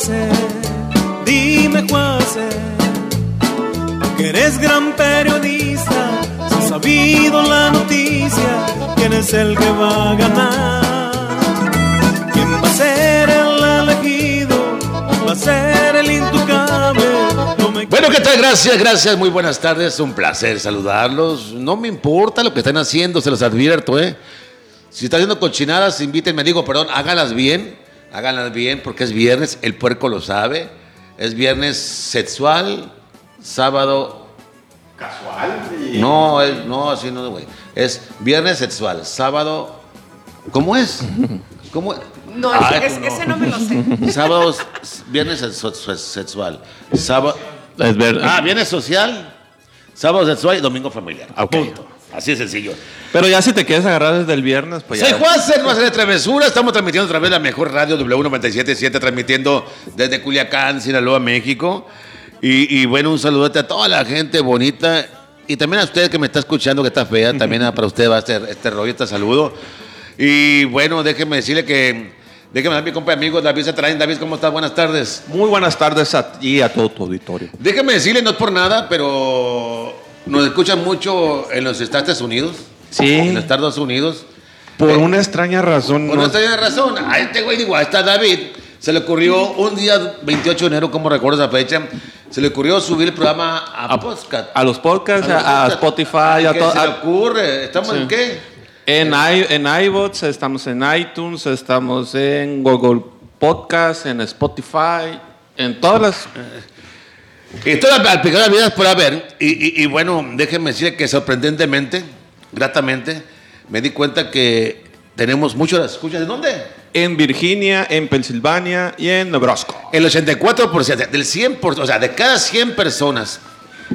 Juase, dime Juase, que eres gran periodista, si has sabido la noticia, quién es el que va a ganar, quién va a ser el elegido, va a ser el intocable. No me Bueno, ¿qué tal? Gracias, gracias. Muy buenas tardes. Un placer saludarlos. No me importa lo que están haciendo, se los advierto, ¿eh? Si están haciendo cochinadas, invítenme. Digo, perdón, háganlas bien. Háganlas bien porque es viernes. El puerco lo sabe. Es viernes sexual, sábado. ¿Casual? No, es, no, así no, güey. Es viernes sexual, sábado. ¿Cómo es? ¿Cómo es? No, Ay, es- tú ese no me lo sé. Sábados, viernes sexu- sexu- sexual. Sábado. Es ver- Ah, viernes social, sábado sexual y domingo familiar. Ok. Punto. Así de sencillo. Pero ya si te quieres agarrar desde el viernes, pues ya. Soy Juan Ser, no hacer de travesura. Estamos transmitiendo a través de la mejor radio W977, transmitiendo desde Culiacán, Sinaloa, México. Y, y bueno, un saludote a toda la gente bonita. Y también a usted que me está escuchando, que está fea. También para usted va a ser este rollo, este saludo. Y bueno, déjeme decirle que. Déjeme dar mi compa y amigo David Satraín. David, ¿cómo estás? Buenas tardes. Muy buenas tardes a ti y a todo tu auditorio. Déjeme decirle, no es por nada, pero nos escuchan mucho en los Estados Unidos. Sí. En los Estados Unidos. Por Eh, una extraña razón. Por no- no tiene razón. A este güey, digo, a esta David, se le ocurrió un día 28 de enero, como recuerdo esa fecha, se le ocurrió subir el programa a, podcast. a los podcasts, los a, a podcasts. Spotify, a ¿Qué todo. se le a- ocurre? ¿Estamos en Sí. qué? En, i, en iBots, estamos en iTunes, estamos en Google Podcast, en Spotify, en todas las. Y estoy al picar las vidas por haber. Y, y- y bueno, déjenme decir que sorprendentemente, gratamente, me di cuenta que tenemos muchas escuchas. ¿De dónde? En Virginia, en Pensilvania y en Nebraska. El 84%, del 100%, o sea, de cada 100 personas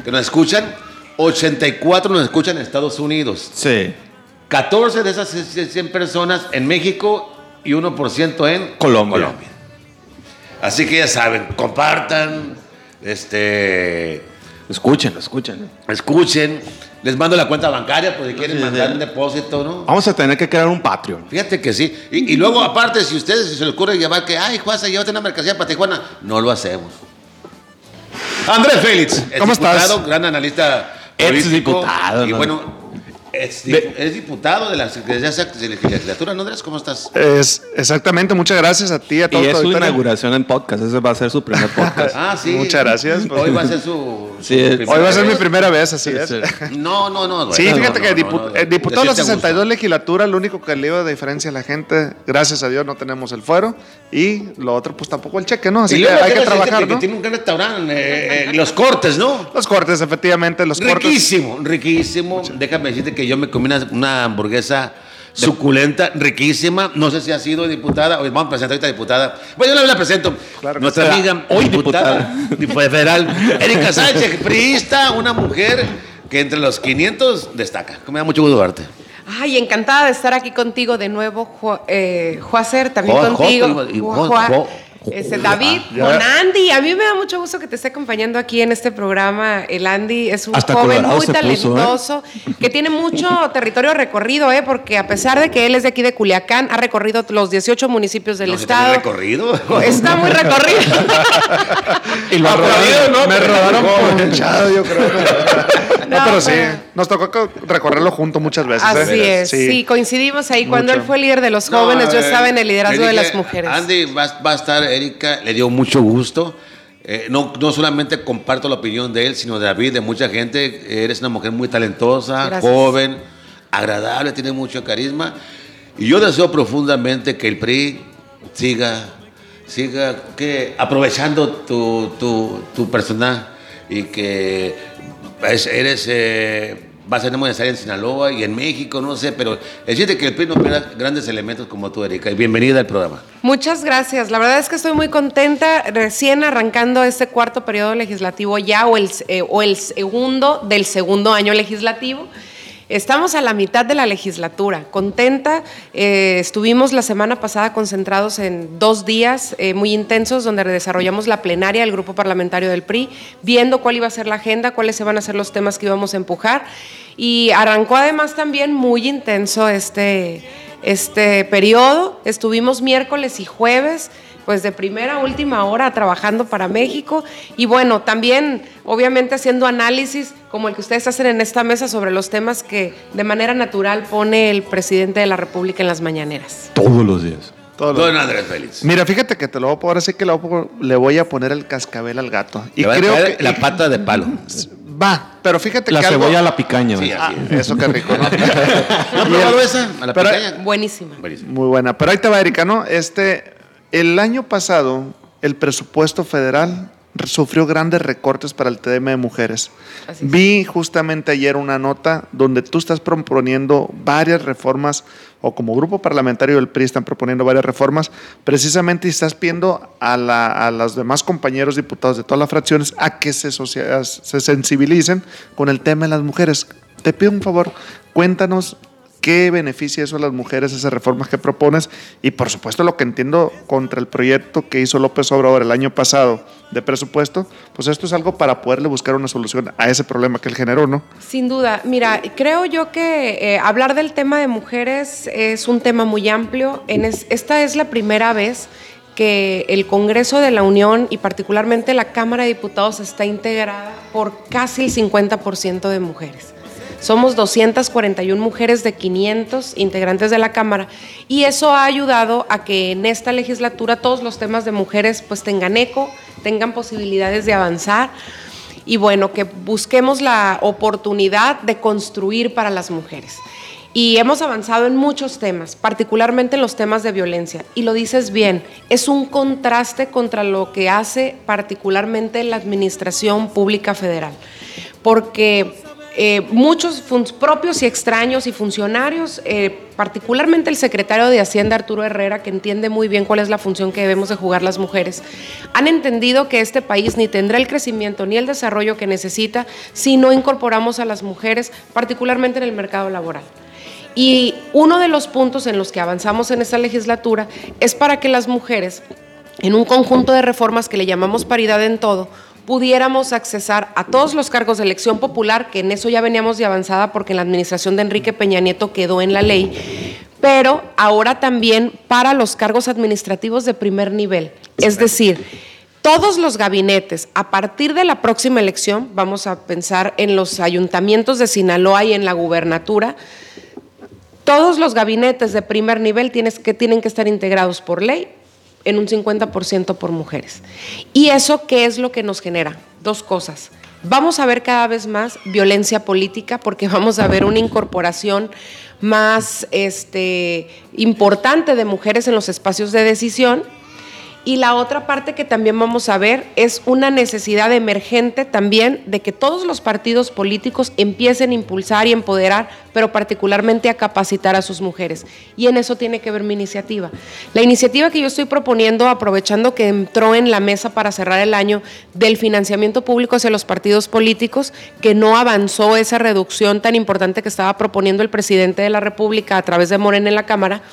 que nos escuchan, 84 nos escuchan en Estados Unidos. Sí. 14 de esas 100 personas en México y 1% en Colombia. Así que ya saben, compartan, este, Escúchenlo, escúchenlo. escuchen, les mando la cuenta bancaria por si quieren Sí, mandar sí. un depósito, ¿no? Vamos a tener que crear un Patreon. Fíjate que sí. Y, y luego, aparte, si ustedes se les ocurre llevar que, ay, Juanza, llévate una mercancía para Tijuana, no lo hacemos. Andrés Félix, ¿Cómo estás? diputado, gran analista Ex diputado, Y ¿no? bueno, es, De- es diputado de la Legislatura, ¿no, Andrés? ¿Cómo estás? Es, exactamente, muchas gracias a ti, a Y todo es tu su auditorio. inauguración en podcast. Ese va a ser su primer podcast. Ah, sí. Muchas gracias. Hoy va a ser su. su Sí, primera Hoy va a ser mi vez. primera vez, así Sí, es. sí. No, no, no. Sí, fíjate no, que no, dipu- no, el diputado de la decirte a gusto. 62 legislatura, lo único que le iba de diferencia a la gente, gracias a Dios no tenemos el fuero y lo otro pues tampoco el cheque, ¿no? Así Y que hay que trabajar, que ¿no? tiene un gran restaurante, eh, eh, los cortes, ¿no? Los cortes, efectivamente, los cortes. Riquísimo, riquísimo. Déjame decirte que yo me comí una, una hamburguesa suculenta, riquísima. No sé si ha sido diputada. Oye, vamos a presentar ahorita diputada. Bueno, yo la presento. Claro que Nuestra amiga, Hoy diputada, diputada federal, Erika Sánchez, priista, una mujer que entre los 500 destaca. Me da mucho gusto verte. Ay, encantada de estar aquí contigo de nuevo, Ju- eh, Juacer, también Jo- Jo- contigo. Jo- Jo- este, David, con Andy. A mí me da mucho gusto que te esté acompañando aquí en este programa. El Andy es un Hasta joven Colorado muy puso, ¿eh? talentoso, que tiene mucho territorio recorrido, ¿eh? porque a pesar de que él es de aquí de Culiacán, ha recorrido los 18 municipios del No estado. recorrido. Está muy recorrido. Y lo Aplaudido, robaron, Me robaron ponchado, yo creo. No, No, pero sí, nos tocó co- recorrerlo junto muchas veces. ¿eh? Así es. Sí. coincidimos ahí. Cuando Mucho. él fue líder de los jóvenes, No, yo eh, estaba en el liderazgo de las mujeres. Andy, va, va a estar Erika, le dio mucho gusto. Eh, no, no solamente comparto la opinión de él, sino de David, de mucha gente. Eres una mujer muy talentosa, Gracias. joven, agradable, tiene mucho carisma. Y yo deseo profundamente que el PRI siga, siga que, aprovechando tu, tu, tu persona y que es- eres, eh, va a ser muy necesaria en Sinaloa y en México, no sé, pero decirte que el PRI no pierda grandes elementos como tú, Erika. Bienvenida al programa. Muchas gracias. La verdad es que estoy muy contenta, recién arrancando este cuarto periodo legislativo ya, o el, eh, o el segundo del segundo año legislativo. Estamos a la mitad de la legislatura, contenta. Eh, estuvimos la semana pasada concentrados en dos días eh, muy intensos donde desarrollamos la plenaria del grupo parlamentario del PRI, viendo cuál iba a ser la agenda, cuáles van a ser los temas que íbamos a empujar. Y arrancó además también muy intenso este, este periodo. Estuvimos miércoles y jueves pues de primera a última hora trabajando para México y bueno, también obviamente haciendo análisis como el que ustedes hacen en esta mesa sobre los temas que de manera natural pone el presidente de la República en las mañaneras. Todos los días. Todo lo- Don Andrés Félix. Mira, fíjate que te lo voy a poner así que le voy a- le voy a poner el cascabel al gato. Y Le va a creo que la pata de palo. va, pero fíjate La que algo- cebolla a la picaña. Sí. Ah, es. eso qué rico, ¿no? ¿No has probado esa? A la Pero- picaña. Buenísima. Muy buena. Pero ahí te va, Erika, ¿no? Este, el año pasado, el presupuesto federal sufrió grandes recortes para el tema de mujeres. Vi justamente ayer una nota donde tú estás proponiendo varias reformas, o como grupo parlamentario del PRI están proponiendo varias reformas, precisamente estás pidiendo a, la- a los demás compañeros diputados de todas las fracciones a que se, se sensibilicen con el tema de las mujeres. Te pido un favor, cuéntanos ¿Qué beneficia eso a las mujeres, esas reformas que propones? Y por supuesto lo que entiendo contra el proyecto que hizo López Obrador el año pasado de presupuesto, pues esto es algo para poderle buscar una solución a ese problema que él generó, ¿no? Sin duda, mira, creo yo que eh, hablar del tema de mujeres es un tema muy amplio. En es- esta es la primera vez que el Congreso de la Unión y particularmente la Cámara de Diputados está integrada por casi el 50% de mujeres. Somos 241 mujeres de 500 integrantes de la Cámara y eso ha ayudado a que en esta legislatura todos los temas de mujeres pues tengan eco, tengan posibilidades de avanzar y bueno, que busquemos la oportunidad de construir para las mujeres. Y hemos avanzado en muchos temas, particularmente en los temas de violencia. Y lo dices bien, es un contraste contra lo que hace particularmente la Administración Pública Federal. Porque eh, muchos propios y extraños y funcionarios, eh, particularmente el secretario de Hacienda Arturo Herrera, que entiende muy bien cuál es la función que debemos de jugar las mujeres, han entendido que este país ni tendrá el crecimiento ni el desarrollo que necesita si no incorporamos a las mujeres, particularmente en el mercado laboral. Y uno de los puntos en los que avanzamos en esta legislatura es para que las mujeres, en un conjunto de reformas que le llamamos paridad en todo, pudiéramos accesar a todos los cargos de elección popular, que en eso ya veníamos de avanzada porque en la administración de Enrique Peña Nieto quedó en la ley, pero ahora también para los cargos administrativos de primer nivel. Es decir, todos los gabinetes, a partir de la próxima elección, vamos a pensar en los ayuntamientos de Sinaloa y en la gubernatura, todos los gabinetes de primer nivel tienes que, tienen que estar integrados por ley en un 50% por mujeres. ¿Y eso qué es lo que nos genera? Dos cosas. Vamos a ver cada vez más violencia política porque vamos a ver una incorporación más este, importante de mujeres en los espacios de decisión. Y la otra parte que también vamos a ver es una necesidad emergente también de que todos los partidos políticos empiecen a impulsar y empoderar, pero particularmente a capacitar a sus mujeres. Y en eso tiene que ver mi iniciativa. La iniciativa que yo estoy proponiendo, aprovechando que entró en la mesa para cerrar el año del financiamiento público hacia los partidos políticos, que no avanzó esa reducción tan importante que estaba proponiendo el presidente de la República a través de Morena en la Cámara,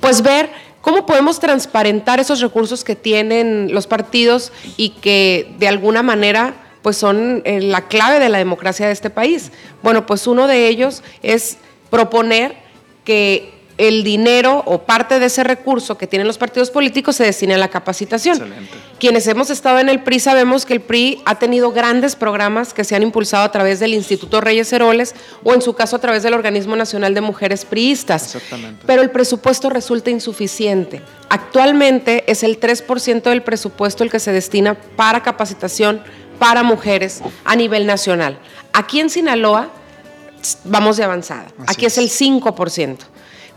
pues ver cómo podemos transparentar esos recursos que tienen los partidos y que de alguna manera pues son eh, la clave de la democracia de este país. Bueno, pues uno de ellos es proponer que el dinero o parte de ese recurso que tienen los partidos políticos se destine a la capacitación. Quienes hemos estado en el PRI sabemos que el PRI ha tenido grandes programas que se han impulsado a través del Instituto Reyes Heroles o en su caso a través del Organismo Nacional de Mujeres Priistas. Exactamente. Pero el presupuesto resulta insuficiente. Actualmente es el 3% del presupuesto el que se destina para capacitación para mujeres a nivel nacional. Aquí en Sinaloa vamos de avanzada. Así Aquí es el 5%.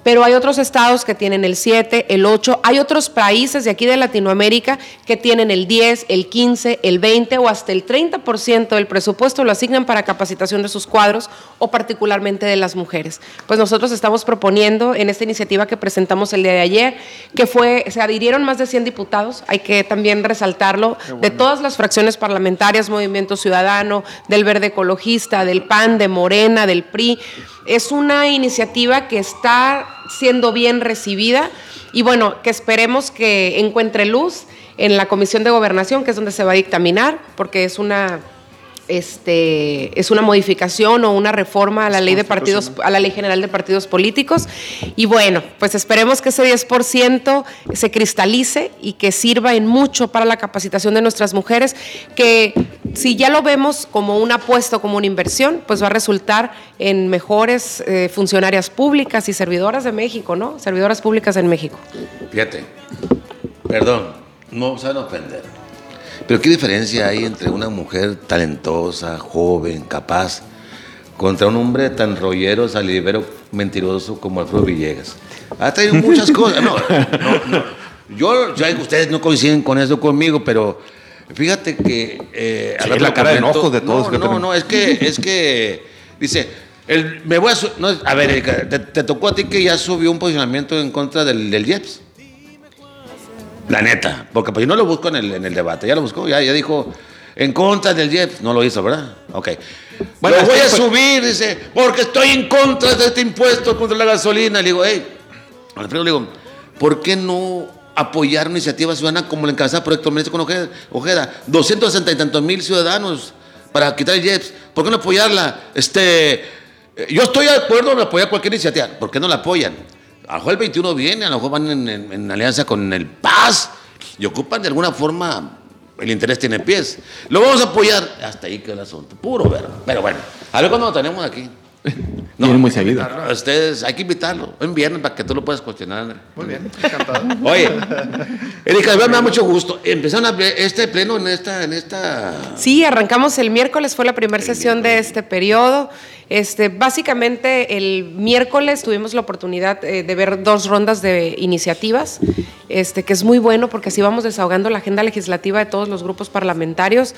Pero hay otros estados que tienen el 7, el 8, hay otros países de aquí de Latinoamérica que tienen el 10, el 15, el 20 o hasta el 30% del presupuesto lo asignan para capacitación de sus cuadros o particularmente de las mujeres. Pues nosotros estamos proponiendo en esta iniciativa que presentamos el día de ayer, que fue, se adhirieron más de 100 diputados, hay que también resaltarlo, de todas las fracciones parlamentarias, Movimiento Ciudadano, del Verde Ecologista, del PAN, de Morena, del PRI. Es una iniciativa que está siendo bien recibida y bueno, que esperemos que encuentre luz en la Comisión de Gobernación, que es donde se va a dictaminar, porque es una este, es una modificación o una reforma a la ley de partidos, a la ley general de partidos políticos. Y bueno, pues esperemos que ese 10% se cristalice y que sirva en mucho para la capacitación de nuestras mujeres, que si ya lo vemos como una apuesta o como una inversión, pues va a resultar en mejores eh, funcionarias públicas y servidoras de México, ¿no? Servidoras públicas en México. Fíjate, perdón, no se van a ofender. Pero ¿qué diferencia hay entre una mujer talentosa, joven, capaz, contra un hombre tan rollero, salivero, mentiroso como Alfredo Villegas? Ha traído muchas cosas. No, no, no. Yo, ya ustedes no coinciden con eso conmigo, pero fíjate que... Eh, Sí, la cara de enojos de todos No, que no, tenemos. no, es que, es que, dice, el, me voy a... no, a ver, Erika, te, te tocó a ti que ya subió un posicionamiento en contra del, del IEPS. La neta, porque pues yo no lo busco en el, en el debate, ya lo buscó, ya, ya dijo en contra del IEPS, no lo hizo, ¿verdad? Ok. Bueno, Bueno, voy a subir, dice, porque estoy en contra de este impuesto contra la gasolina. Le digo, hey, Alfredo, le digo, ¿por qué no apoyar una iniciativa ciudadana como la encabezada por Héctor Menezes con Ojeda? Ojeda? 260 y tantos mil ciudadanos para quitar el IEPS. ¿Por qué no apoyarla? Este, eh, yo estoy de acuerdo en apoyar cualquier iniciativa. ¿Por qué no la apoyan? A lo mejor el 21 viene, a lo mejor van en, en- en alianza con el PAS y ocupan de alguna forma el interés tiene pies. Lo vamos a apoyar. Hasta ahí quedó el asunto. Puro ver. Pero bueno, a ver cuando lo tenemos aquí. Viene muy seguido. A ustedes hay que invitarlo. En viernes para que tú lo puedas cuestionar. Muy bien, encantado. Oye, Erika, me da mucho gusto. Empezaron este pleno en esta, en esta. Sí, arrancamos el miércoles, fue la primera sesión de este periodo. Este, básicamente el miércoles tuvimos la oportunidad eh, de ver dos rondas de iniciativas, este, que es muy bueno porque así vamos desahogando la agenda legislativa de todos los grupos parlamentarios.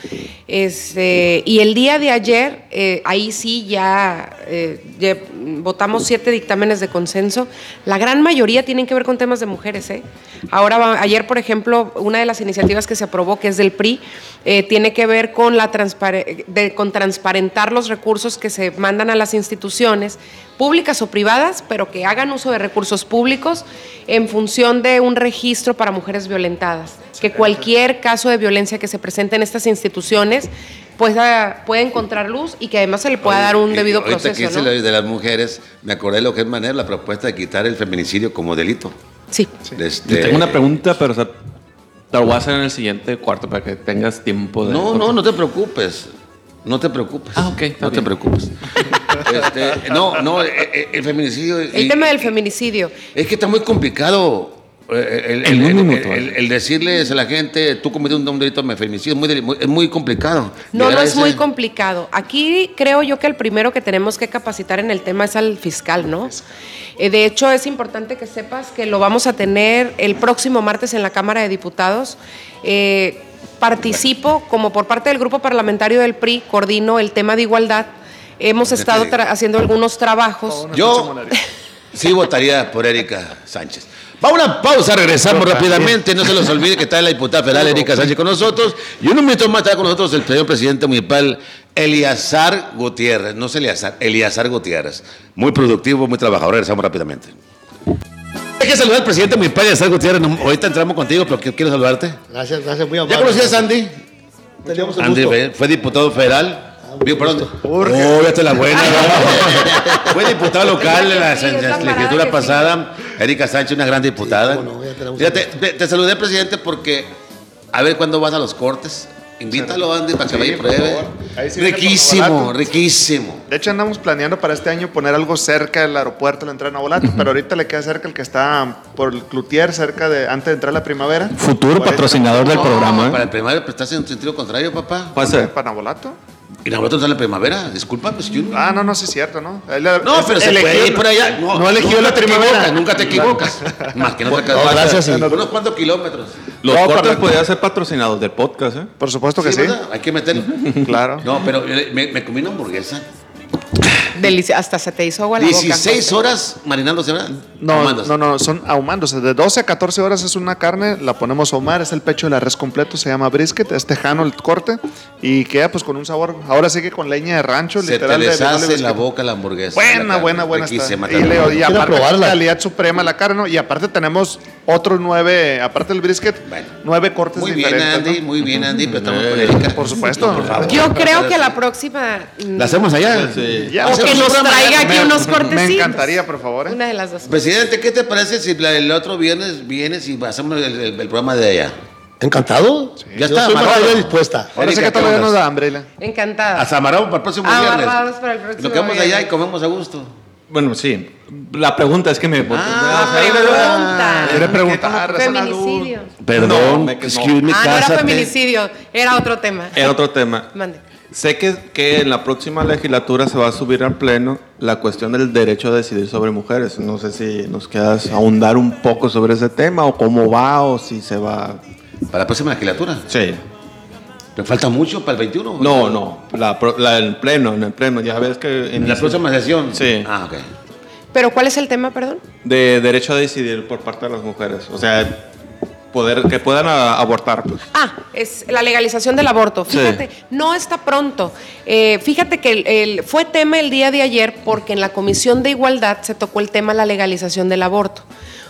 Este, y el día de ayer, eh, ahí sí ya, eh, ya votamos siete dictámenes de consenso. La gran mayoría tienen que ver con temas de mujeres. ¿eh? Ahora, ayer, por ejemplo, una de las iniciativas que se aprobó, que es del PRI, tiene que ver con, con transparentar los recursos que se mandan a las instituciones públicas o privadas, pero que hagan uso de recursos públicos en función de un registro para mujeres violentadas. Que cualquier caso de violencia que se presente en estas instituciones pueda, pueda encontrar luz y que además se le pueda dar un Oye, debido ahorita que proceso. hice ¿no? de las mujeres, me acordé de lo que es manera la propuesta de quitar el feminicidio como delito. Sí. Este, Yo tengo una pregunta, pero o sea, te lo voy a hacer en el siguiente cuarto para que tengas tiempo de. No, no, no te preocupes. No te preocupes. Ah, ok, No te preocupes. Este, no, no, eh, eh, el feminicidio. El y- tema del feminicidio. Es que está muy complicado eh, el, el- el- minuto, el- el decirles a la gente, tú cometiste un delito de feminicidio, es muy, es muy complicado. No, no es muy complicado. Aquí creo yo que el primero que tenemos que capacitar en el tema es al fiscal, ¿no? Eh, de hecho, es importante que sepas que lo vamos a tener el próximo martes en la Cámara de Diputados. Eh, participo como por parte del grupo parlamentario del PRI, coordino el tema de igualdad. Hemos estado tra- haciendo algunos trabajos. Yo sí votaría por Erika Sánchez. Va a una pausa, regresamos rápidamente. No se los olvide que está la diputada federal Erika Sánchez con nosotros. Y un minuto más está con nosotros el señor presidente municipal Eliazar Gutiérrez. No es Eliazar, Eliazar Gutiérrez. Muy productivo, muy trabajador. Regresamos rápidamente. Que saludar al presidente municipal Eliazar Gutiérrez. No, Ahorita entramos contigo, pero quiero saludarte. Gracias, gracias, muy amable. ¿Ya conocías a Andy? Teníamos el Andy gusto. fue- fue diputado federal. Digo, perdón. Urge. Oh, ya te la buena. ¿no? fue diputado local en la, Sí, es legislatura pasada. Erika Sánchez, una gran diputada. cómo no, Fíjate, te, te saludé, presidente, porque a ver cuándo vas a los cortes. Invítalo, Andy, para que vaya y pruebe. sí riquísimo, riquísimo. De hecho, andamos planeando para este año poner algo cerca del aeropuerto, la entrada de Navolato, pero ahorita le queda cerca el que está por el Cloutier, cerca de antes de entrar a la primavera. Futuro patrocinador del No, programa. ¿eh? Para el primario, pero estás en sentido contrario, papá. Puede está- ser. ¿Para Navolato? La está en la primavera. Disculpa, pues yo. Ah, no, no, sí es cierto, ¿no? Él- No, pero se eligió- puede ir por allá. No, no eligió la primavera. equivocas, nunca te equivocas. Más que no te No, gracias, sí. Unos cuantos kilómetros. Los No, cortes podrían ser patrocinados del podcast, ¿eh? Por supuesto que sí. ¿verdad? Hay que meterlo. Claro. No, pero eh, me, me comí una hamburguesa. Delicia- hasta se te hizo agua la boca. 16 horas marinándose, ¿verdad? No, Ahumándose. no, no, son ahumándose. De 12 a 14 horas es una carne, la ponemos a ahumar, es el pecho de la res completo, se llama brisket, es tejano el corte y queda pues con un sabor. Ahora sí que con leña de rancho, Se te literal. de- de deshace mole la boca la hamburguesa. Buena, La buena, buena está. Y, y aparte, probarla. calidad suprema la carne, ¿no? Y aparte tenemos otros nueve, aparte del brisket, Bueno. nueve cortes Muy bien, diferentes. Andy, ¿no? muy bien, Andy, pero estamos Eh, por supuesto. por favor. Yo creo que la próxima. mm, ¿La hacemos allá? Sí. Ya, o hacemos que nos traiga ya. aquí Me- unos cortecitos. Me encantaría, por favor. ¿eh? Una de las dos. Presidente, ¿qué te parece si el otro viernes vienes y hacemos el, el- el programa de allá? ¿Encantado? Ya Yo está, para dispuesta. Ahora sí Erika, que ¿qué todavía nos da hambre. Encantada. Hasta amarramos para el próximo Amarrados viernes. para el próximo Nos quedamos allá y comemos a gusto. Bueno, sí. La pregunta es que me... Ah, pregunta. Quiere preguntar. esa salud. Feminicidio. Perdón, No, me- no. excuse me, Ah, no era feminicidio, era otro tema. Era otro tema. Mande. Sé que, que en la próxima legislatura se va a subir al pleno la cuestión del derecho a decidir sobre mujeres. No sé si nos quedas ahondar un poco sobre ese tema o cómo va o si se va... Para la próxima legislatura. Sí. ¿Me falta mucho para el 21? No, no. La, la- el pleno, en el pleno. Ya ves que... En la próxima sesión. Sí. Ah, ok. ¿Pero cuál es el tema, perdón? De derecho a decidir por parte de las mujeres. O sea, poder que puedan a- abortar. Pues. Ah, es la legalización del aborto. Sí. Fíjate, no está pronto. Eh, fíjate que el- el- fue tema el día de ayer porque en la Comisión de Igualdad se tocó el tema la legalización del aborto.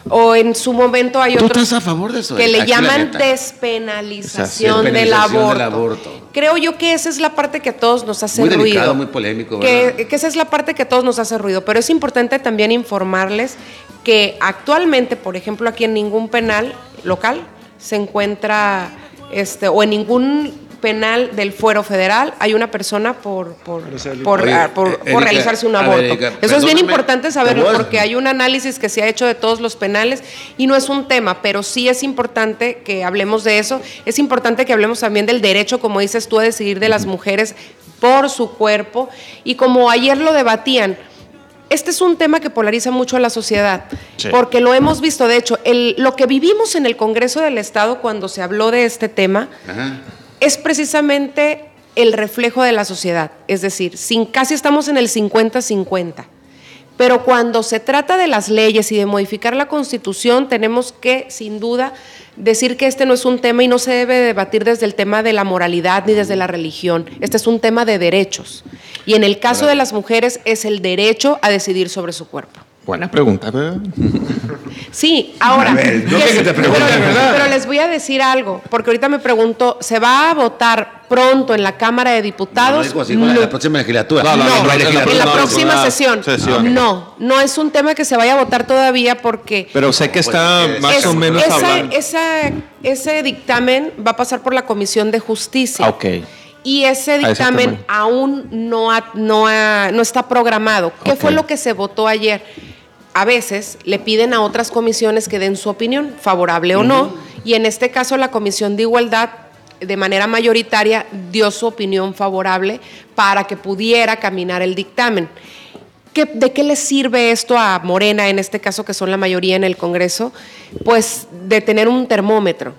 O en su momento hay ¿Tú otros estás a favor de eso? que le Aquí llaman despenalización, del, aborto. del aborto. Creo yo que esa es la parte que a todos nos hace Muy ruido. delicado, muy polémico. Que, que esa es la parte que a todos nos hace ruido. Pero es importante también informarles que actualmente, por ejemplo, aquí en ningún penal local se encuentra, este, o en ningún penal del fuero federal hay una persona por, por, por, Oye, ah, por- eh, por realizarse un ver, aborto. Erika, Eso es bien importante te saberlo porque hay un análisis que se ha hecho de todos los penales y no es un tema, pero sí es importante que hablemos de eso. Es importante que hablemos también del derecho, como dices tú, a decidir de las mujeres por su cuerpo. Y como ayer lo debatían, este es un tema que polariza mucho a la sociedad, Sí. porque lo hemos visto. De hecho, el- lo que vivimos en el Congreso del Estado cuando se habló de este tema Ajá. Es precisamente el reflejo de la sociedad. Es decir, sin, casi estamos en el 50-50. Pero cuando se trata de las leyes y de modificar la constitución, tenemos que, sin duda, decir que este no es un tema y no se debe debatir desde el tema de la moralidad ni desde la religión. Este es un tema de derechos. Y en el caso de las mujeres es el derecho a decidir sobre su cuerpo. Buena pregunta, ¿verdad? Sí, ahora. A ver, no ¿qué que es- te pregunte, pero, ¿verdad? pero les voy a decir algo, porque ahorita me pregunto, ¿se va a votar pronto en la Cámara de No, no Diputados? digo así, con la, la próxima legislatura. No, no, No, no, en legislatura. la no, próxima no, sesión. sesión. No, no es un tema que se vaya a votar todavía porque Pero sé que está Pues, más es- o menos esa- hablando. esa- ese dictamen va a pasar por la Comisión de Justicia. Ah, ok. Y ese ese dictamen aún no, ha- no, ha- no está programado. ¿Qué fue lo que se votó ayer? A veces le piden a otras comisiones que den su opinión, favorable o no, y en este caso la Comisión de Igualdad de manera mayoritaria dio su opinión favorable para que pudiera caminar el dictamen. ¿Qué- ¿De qué le sirve esto a Morena, en este caso que son la mayoría en el Congreso? Pues de tener un termómetro.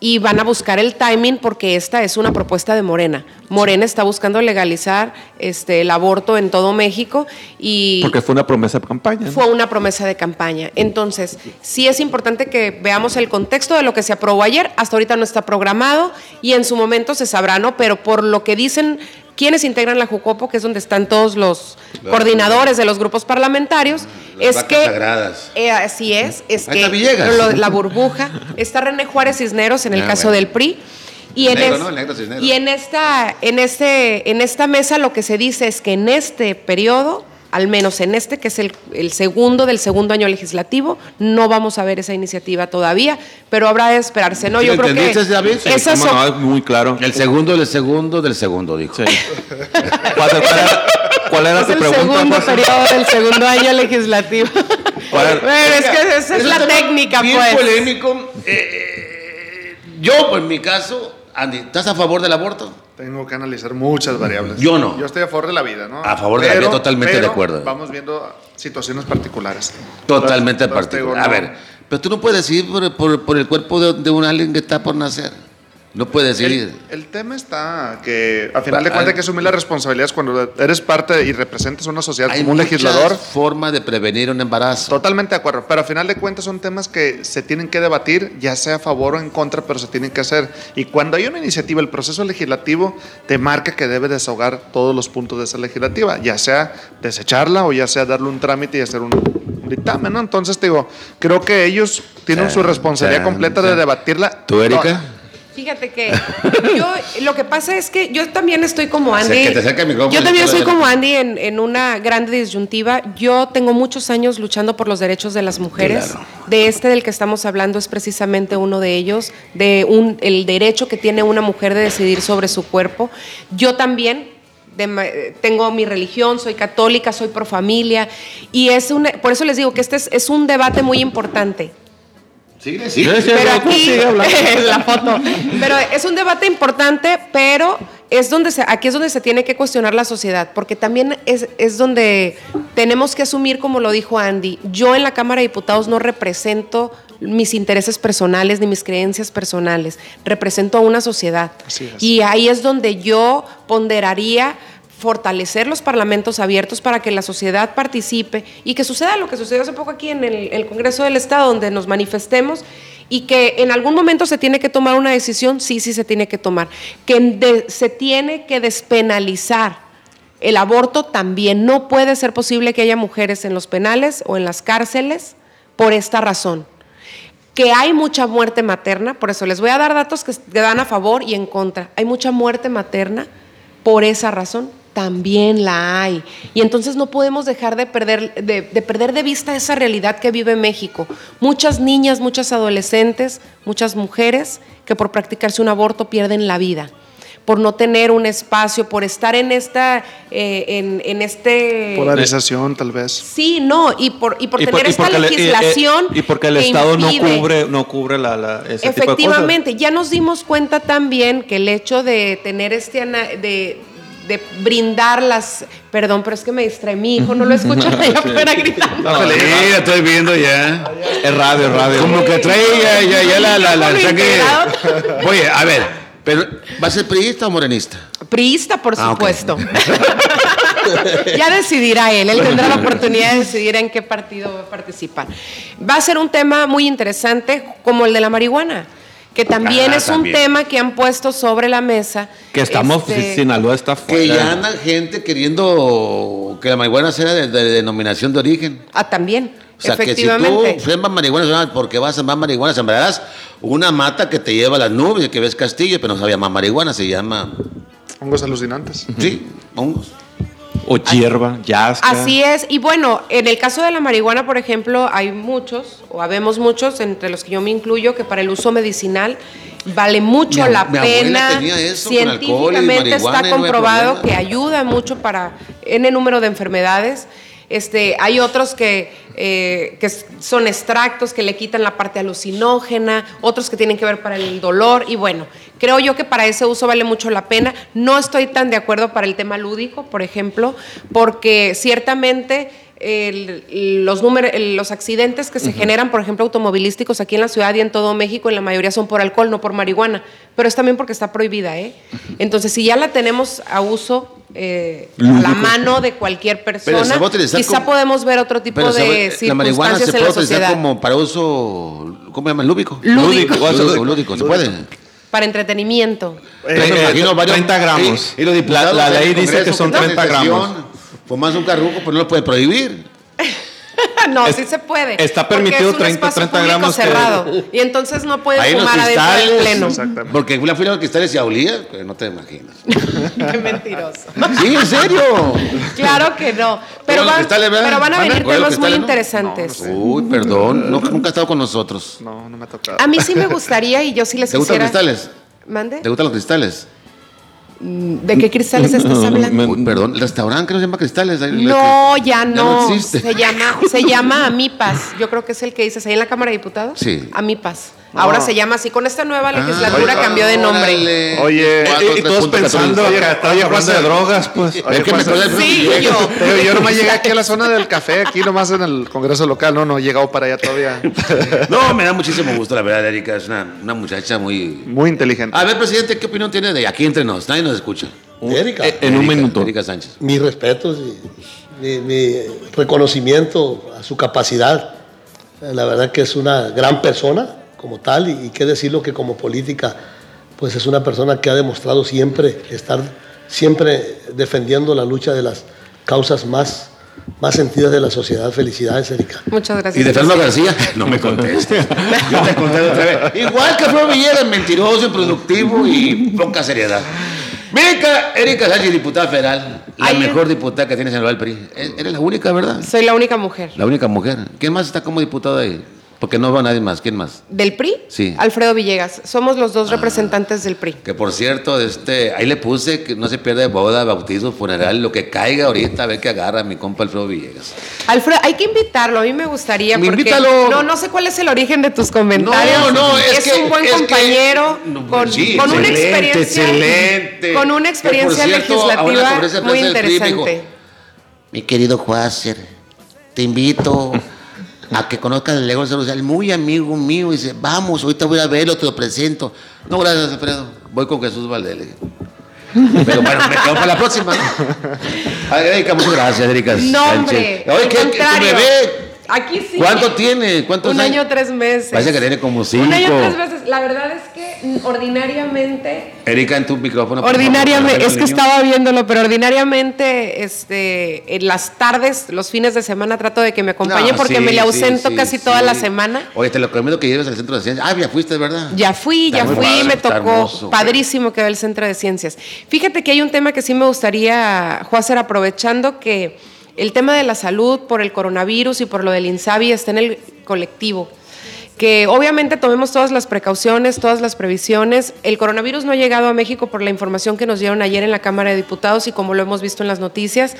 Y van a buscar el timing porque esta es una propuesta de Morena. Morena está buscando legalizar este, el aborto en todo México y Porque fue una promesa de campaña. ¿no? fue una promesa de campaña. Entonces, sí es importante que veamos el contexto de lo que se aprobó ayer. Hasta ahorita no está programado y en su momento se sabrá, ¿no? Pero por lo que dicen quienes integran la Jucopo, que es donde están todos los coordinadores de los grupos parlamentarios, Las es que eh, así es, es Ahí que lo- la burbuja está René Juárez Cisneros en el Ah, caso bueno. del PRI. Y en, Negro, es- y en esta, en este, en esta mesa lo que se dice es que en este periodo, al menos en este, que es el, el segundo del segundo año legislativo, no vamos a ver esa iniciativa todavía, pero habrá de esperarse, ¿no? ¿Sí Yo creo que entendiste, David? Sí, esas Cómo son- no, es muy claro. El segundo del segundo del segundo, dijo. Sí. ¿Cuál, cuál era, cuál era es tu el pregunta? segundo José? periodo del segundo año legislativo. Es que esa es la técnica, bien pues. polémico. Eh, eh, yo, en mi caso, Andy, ¿estás a favor del aborto? Tengo que analizar muchas variables. Yo no. Yo estoy a favor de la vida, ¿no? A favor de la vida, totalmente de acuerdo. Vamos viendo situaciones particulares. Totalmente Entonces, particular. digo, A ver, pero tú no puedes decidir por, por- por el cuerpo de, de un alguien que está por nacer. No puedes decidir. El, el tema está que, a final de Ah, cuentas, hay que asumir las responsabilidades cuando eres parte y representas una sociedad Hay como un legislador. formas de prevenir un embarazo. Totalmente de acuerdo, pero a final de cuentas son temas que se tienen que debatir, ya sea a favor o en contra, pero se tienen que hacer. Y cuando hay una iniciativa, el proceso legislativo te marca que debe desahogar todos los puntos de esa legislativa, ya sea desecharla o ya sea darle un trámite y hacer un, dictamen, ¿no? Entonces, te digo, creo que ellos tienen su responsabilidad chan, completa de debatirla. ¿Tú, Erika? Fíjate que yo, lo que pasa es que yo también estoy como Andy. Micrófono yo también adelante. como Andy en, en una grande disyuntiva. Yo tengo muchos años luchando por los derechos de las mujeres. Claro. De este del que estamos hablando es precisamente uno de ellos, de un, el derecho que tiene una mujer de decidir sobre su cuerpo. Yo también de tengo mi religión, soy católica, soy pro familia y es un, por eso les digo que este es, es un debate muy importante. Sí, sí. Sí, sí, Pero tú aquí sigue la foto. Pero es un debate importante, pero es donde se, aquí es donde se tiene que cuestionar la sociedad, porque también es, es donde tenemos que asumir, como lo dijo Andy, yo en la Cámara de Diputados no represento mis intereses personales ni mis creencias personales, represento a una sociedad. Así es. Y ahí es donde yo ponderaría fortalecer los parlamentos abiertos para que la sociedad participe y que suceda lo que sucedió hace poco aquí en el, Congreso del Estado, donde nos manifestemos y que en algún momento se tiene que tomar una decisión, sí, sí se tiene que tomar, que se tiene que despenalizar. El aborto también no puede ser posible que haya mujeres en los penales o en las cárceles por esta razón que hay mucha muerte materna, por eso les voy a dar datos que dan a favor y en contra. Hay mucha muerte materna, por esa razón también la hay. Y entonces no podemos dejar de perder de, de perder de vista esa realidad que vive México. Muchas niñas, muchas adolescentes, muchas mujeres que por practicarse un aborto pierden la vida por no tener un espacio, por estar en esta, eh, en, en este Polarización, tal vez. Sí, no, y por, y por Y tener por- y esta y- legislación. y, y porque el que Estado no cubre, no cubre la, la- ese tipo de cosas. Efectivamente, ya nos dimos cuenta también que el hecho de tener este de, de brindar las. Perdón, pero es que me distrae mi hijo, no lo escuchan allá afuera gritando. No, sí, ya estoy viendo ya. Es radio, es radio. Como que trae ya, ya, ya la. Oye, a ver, pero ¿va a ser priista o morenista? Priista, por Ah, supuesto. ya decidirá él, él tendrá la oportunidad de decidir en qué partido va a participar. Va a ser un tema muy interesante como el de la marihuana, que también Ah, es un tema que han puesto sobre la mesa. Que estamos, Este, Sinaloa está Que fuera. ya anda gente queriendo que la marihuana sea de, de denominación de origen. Ah, también, O sea, que si efectivamente. tú siembras marihuana, porque vas a sembrar marihuana, sembrarás una mata que te lleva a las nubes, que ves castillo, pero no sabía más marihuana, se llama, Hongos alucinantes. sí, hongos. O hierba, yasca. Así es, y bueno, en el caso de la marihuana, por ejemplo, hay muchos, o habemos muchos, entre los que yo me incluyo, que para el uso medicinal vale mucho Mi la mi pena. tenía eso con alcohol y Científicamente marihuana está no comprobado que ayuda mucho para N número de enfermedades. Este, hay otros que, eh, que son extractos que le quitan la parte alucinógena, otros que tienen que ver para el dolor y bueno, creo yo que para ese uso vale mucho la pena. No estoy tan de acuerdo para el tema lúdico, por ejemplo, porque ciertamente el- los, números, los accidentes que se generan, por ejemplo, automovilísticos aquí en la ciudad y en todo México, en la mayoría son por alcohol, no por marihuana, pero es también porque está prohibida. ¿eh? Entonces, si ya la tenemos a uso eh, a la mano de cualquier persona, quizá como- podemos ver otro tipo Pero se de va- la marihuana se circunstancias en puede la utilizar sociedad. como para uso, ¿cómo se llama? Lúdico. Lúdico. Lúdico, lúdico, se puede. Para entretenimiento. Eh, imagino varios- 30 gramos. Y, y los diputados La- la ley dice que son están en 30 gramos. Sesión, Fumas un carruco, pues no lo puede prohibir. no, Es- sí se puede. está permitido es un 30 espacio 30 público gramos que- cerrado. Y entonces no puedes Ahí fumar adentro del cristales. pleno. Exactamente. Porque una fila de cristales y olía, pues no te imaginas. Qué mentiroso. Sí, en serio. Claro que no. Pero, van, a ¿Van a venir temas muy no? interesantes. Uy, perdón. No, nunca ha estado con nosotros. No, no me ha tocado. A mí sí me gustaría y yo sí les ¿Te gustan los quisiera. cristales? ¿Mande? ¿Te gustan los cristales? ¿De qué cristales estás No, hablando? Uy, perdón, el restaurante que se llama cristales. ahí- No, ya no. existe. Se llama, se llama Amipas. Yo creo que es el que dices ahí en la Cámara de Diputados. Sí. Amipas. Ahora Ah. se llama así. Con esta nueva Ah, legislatura oye, cambió de nombre. órale. Oye, Cuatro, Y, y todos pensando que estaba hablando de drogas, pues. Es que me Sí, yo. Pero yo nomás llegué aquí a la zona del café, aquí nomás en el Congreso local, no, no he llegado para allá todavía. No, me da muchísimo gusto, la verdad, Erika. Es una, una muchacha muy. Muy inteligente. A ver, presidente, ¿qué opinión tiene de aquí entre nos? Nadie nos escucha. Erika, Eh, en un minuto. Erika Sánchez. mis respetos y mi, mi reconocimiento a su capacidad. Eh, La verdad que es una gran persona como tal y, y qué decirlo que como política, pues es una persona que ha demostrado siempre estar siempre defendiendo la lucha de las causas más más sentidas de la sociedad. Felicidades, Erika. Muchas gracias. Y de Fernando García, no me contestes. Yo te conté otra vez. Igual que Flor Villegas, mentiroso, improductivo y poca seriedad. Mica, Erika Sánchez, diputada federal, la Ay, mejor diputada que tienes en el PRI. E- Eres la única, ¿verdad? Soy la única mujer. La única mujer. ¿Quién más está como diputada ahí? Porque no veo a nadie más. ¿Quién más? ¿Del PRI? Sí. Alfredo Villegas. Somos los dos representantes del PRI. Que por cierto, este, ahí le puse que no se pierde boda, bautizo, funeral, lo que caiga ahorita, a ver que agarra mi compa Alfredo Villegas. Alfredo, hay que invitarlo, a mí me gustaría. Me porque invítalo. No, no sé cuál es el origen de tus comentarios. No, no, es que- un buen es compañero con, sí, con una experiencia. excelente. Con una experiencia cierto, legislativa muy interesante. dijo, Mi querido Juácer, te invito a que conozcas el negocio social, muy amigo mío. Y dice, vamos, ahorita voy a verlo, te lo presento. No, gracias, Alfredo. Voy con Jesús Valdés. Pero bueno, me quedo para la próxima. Erika, muchas gracias, Erika. No, hombre. Oye, ¿qué, tu bebé? Aquí sí. ¿Cuánto tiene? ¿Cuántos Un año, años? tres meses. Parece que tiene como cinco. Un año, tres meses. La verdad es que ordinariamente Erika, en tu micrófono. Ordinariamente, es que estaba viéndolo, pero ordinariamente, este, en las tardes, los fines de semana trato de que me acompañe No, porque sí, me le ausento sí, casi sí. toda la semana. Oye, te lo recomiendo que lleves al centro de ciencia. Ah, ya fuiste, ¿verdad? Ya fui, Está ya fui, padre, me tocó. hermoso. Padrísimo quedó el Centro de Ciencias. Fíjate que hay un tema que sí me gustaría, Juácer, aprovechando que el tema de la salud por el coronavirus y por lo del INSABI está en el colectivo. Que obviamente tomemos todas las precauciones, todas las previsiones. El coronavirus no ha llegado a México por la información que nos dieron ayer en la Cámara de Diputados y como lo hemos visto en las noticias,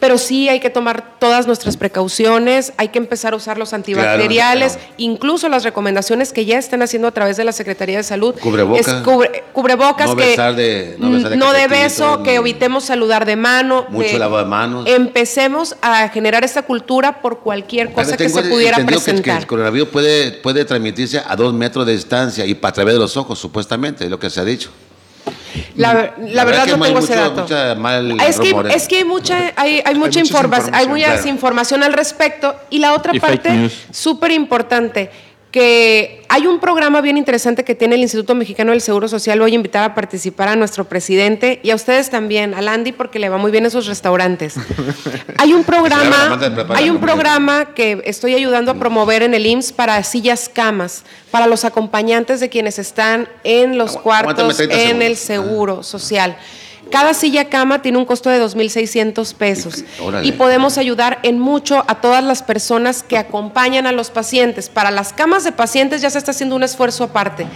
pero sí hay que tomar todas nuestras precauciones, hay que empezar a usar los antibacteriales, claro. incluso las recomendaciones que ya están haciendo a través de la Secretaría de Salud. Cubrebocas. Es cubre- cubrebocas No que besar de- no besar de no de beso, que evitemos saludar de mano. Mucho de- lavado de manos. Empecemos a generar esta cultura por cualquier cosa que se pudiera entendido que- Que, presentar. el coronavirus puede, puede transmitirse a dos metros de distancia y a través de los ojos, supuestamente, es lo que se ha dicho. La, la La verdad verdad no hay tengo ese dato. mucha mal es, que, es que hay mucha, hay, hay mucha, mucha informa- hay información, mucha claro. información al respecto. Y la otra Y parte, súper importante, que hay un programa bien interesante que tiene el Instituto Mexicano del Seguro Social. Voy a invitar a participar a nuestro presidente y a ustedes también, a Landy, porque le va muy bien en sus restaurantes. Hay un programa, hay un programa que estoy ayudando a promover en el IMSS para sillas camas, para los acompañantes de quienes están en los Agu- cuartos, aguántame 30 en el seguro social. Cada silla cama tiene un costo de 2.600 pesos Órale. y podemos ayudar en mucho a todas las personas que acompañan a los pacientes. Para las camas de pacientes ya se está haciendo un esfuerzo aparte,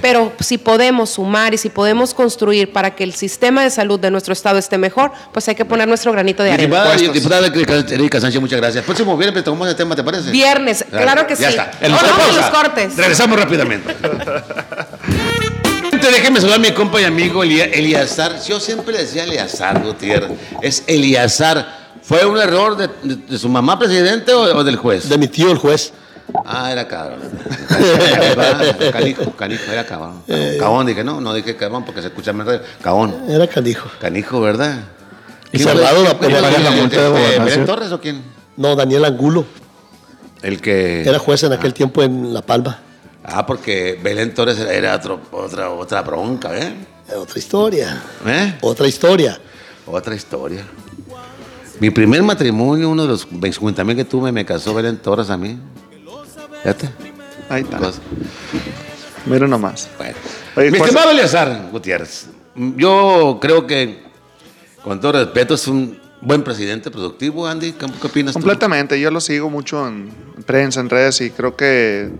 pero si podemos sumar y si podemos construir para que el sistema de salud de nuestro estado esté mejor, pues hay que poner nuestro granito de arena. Diputada, diputada Erika- Sánchez, muchas gracias. Próximo viernes tomamos el tema, ¿te parece? Viernes, claro que ya sí. Está. Vamos a pausa. los cortes. Regresamos rápidamente. Antes déjeme saludar a mi compa y amigo Elia- Eliazar. Yo siempre le decía Eliazar Gutiérrez. Es Eliazar. ¿Fue un error de, de- de su mamá presidente o, o del juez? De mi tío, el juez. Ah, era cabrón. Canijo, canijo, era cabrón. Cabón, dije, no, no dije cabrón porque se escucha más. Cabón, Era canijo. canijo, ¿verdad? Y ¿Quién cerrado fue? la- ¿Este, de? ¿Belén Torres o quién? No, Daniel Angulo. El que. Era juez en aquel tiempo en La Palma. Ah, porque Belén Torres era otro- otra, otra bronca, ¿eh? Otra historia. ¿Eh? Otra historia. Otra historia. Mi primer matrimonio, uno de los 50 mil que tuve, me casó Belén Torres a mí. Fíjate. Ahí está. Cosa. Mira nomás. Bueno. Oye, Mi estimado Eleazar Gutiérrez, yo creo que, con todo respeto, es un buen presidente productivo, Andy. ¿Qué, qué opinas tú? Completamente, yo lo sigo mucho en prensa, en redes y creo que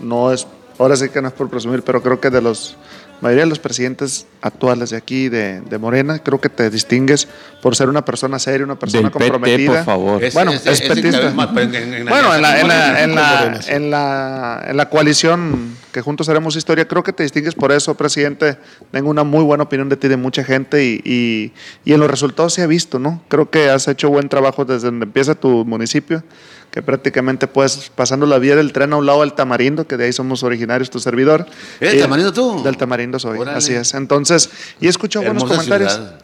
no es, ahora sí que no es por presumir, pero creo que de los mayoría de los presidentes actuales de aquí, de, de Morena, creo que te distingues por ser una persona seria, una persona Del PT, comprometida. por favor. Bueno, ese- es ese petista. más, en- en- en bueno, en la, en, la, en, la, Morena, sí. en, la, en la coalición que juntos haremos historia, creo que te distingues por eso, presidente. Tengo una muy buena opinión de ti, de mucha gente, y, y, y en los resultados se ha visto, ¿no? Creo que has hecho buen trabajo desde donde empieza tu municipio, que prácticamente puedes pasando la vía del tren a un lado del Tamarindo, que de ahí somos originarios, tu servidor. ¿Eres Y- Tamarindo tú? Del Tamarindo soy, Órale. así es. Entonces, y he escuchado buenos Hermosa comentarios. ciudad.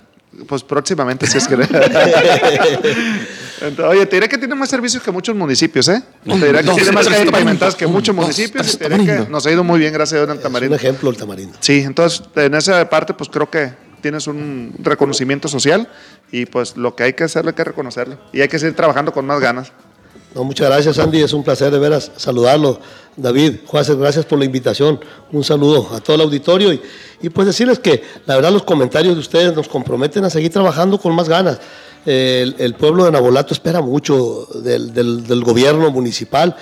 Pues próximamente, si es que. Entonces, oye, te diré que tiene más servicios que muchos municipios, ¿eh? Te diré que tiene más calles tamarindo. pavimentadas que muchos dos, municipios. Y te diré que tamarindo. nos ha ido muy bien, gracias a Dios, en el Es un Tamarindo. ejemplo el tamarindo. Sí, entonces, en esa parte, pues creo que tienes un reconocimiento social y pues lo que hay que hacerlo hay que reconocerlo. Y hay que seguir trabajando con más ganas. No, muchas gracias, Andy. Es un placer de veras saludarlo. David, Juárez, gracias por la invitación. Un saludo a todo el auditorio y, y pues decirles que la verdad los comentarios de ustedes nos comprometen a seguir trabajando con más ganas. El, pueblo de Nabolato espera mucho del- del gobierno municipal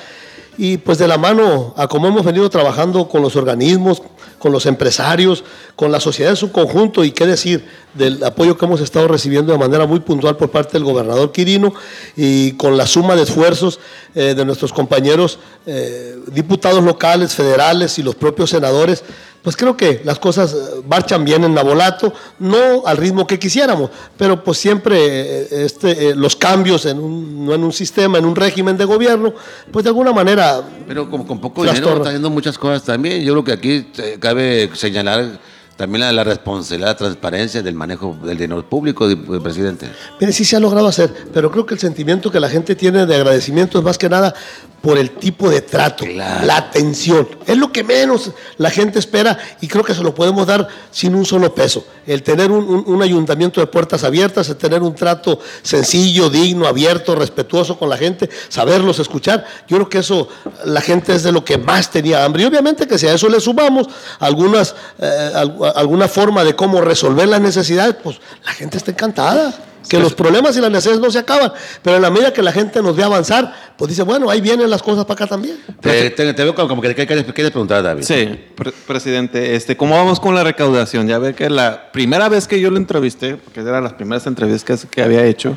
y pues de la mano a cómo hemos venido trabajando con los organismos, con los empresarios, con la sociedad en su conjunto y qué decir del apoyo que hemos estado recibiendo de manera muy puntual por parte del gobernador Quirino y con la suma de esfuerzos eh, de nuestros compañeros eh, diputados locales, federales y los propios senadores, pues creo que las cosas eh, marchan bien en Nabolato, no al ritmo que quisiéramos, pero pues siempre eh, este, eh, los cambios en un, no en un sistema, en un régimen de gobierno, pues de alguna manera Pero con poco dinero está haciendo muchas cosas también. Yo creo que aquí cabe señalar también la, la responsabilidad, la transparencia del manejo del dinero público, eh, presidente. Mire, sí se ha logrado hacer, pero creo que el sentimiento que la gente tiene de agradecimiento es más que nada por el tipo de trato, Claro. la atención. Es lo que menos la gente espera y creo que se lo podemos dar sin un solo peso. El tener un, un- un ayuntamiento de puertas abiertas, el tener un trato sencillo, digno, abierto, respetuoso con la gente, saberlos escuchar. Yo creo que eso la gente es de lo que más tenía hambre. Y obviamente que si a eso le sumamos algunas, eh, al- alguna forma de cómo resolver las necesidades, pues la gente está encantada. Que los problemas y las necesidades no se acaban, pero en la medida que la gente nos ve avanzar, pues dice, bueno, ahí vienen las cosas para acá también. Te, te- te veo como como que quieres preguntar, David. Sí, pre- presidente, este, ¿cómo vamos con la recaudación? Ya ve que la primera vez que yo lo entrevisté, porque eran las primeras entrevistas que había hecho,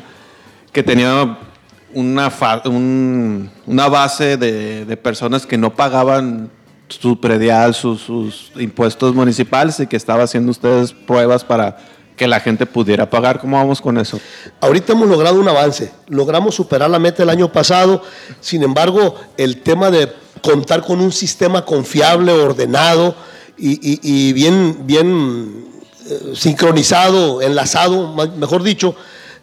que tenía una, fa- un- una base de, de personas que no pagaban su predial, sus, sus impuestos municipales y que estaba haciendo ustedes pruebas para que la gente pudiera pagar. ¿Cómo vamos con eso? Ahorita hemos logrado un avance, logramos superar la meta el año pasado, sin embargo, el tema de contar con un sistema confiable, ordenado y, bien, bien eh, sincronizado, enlazado, mejor dicho,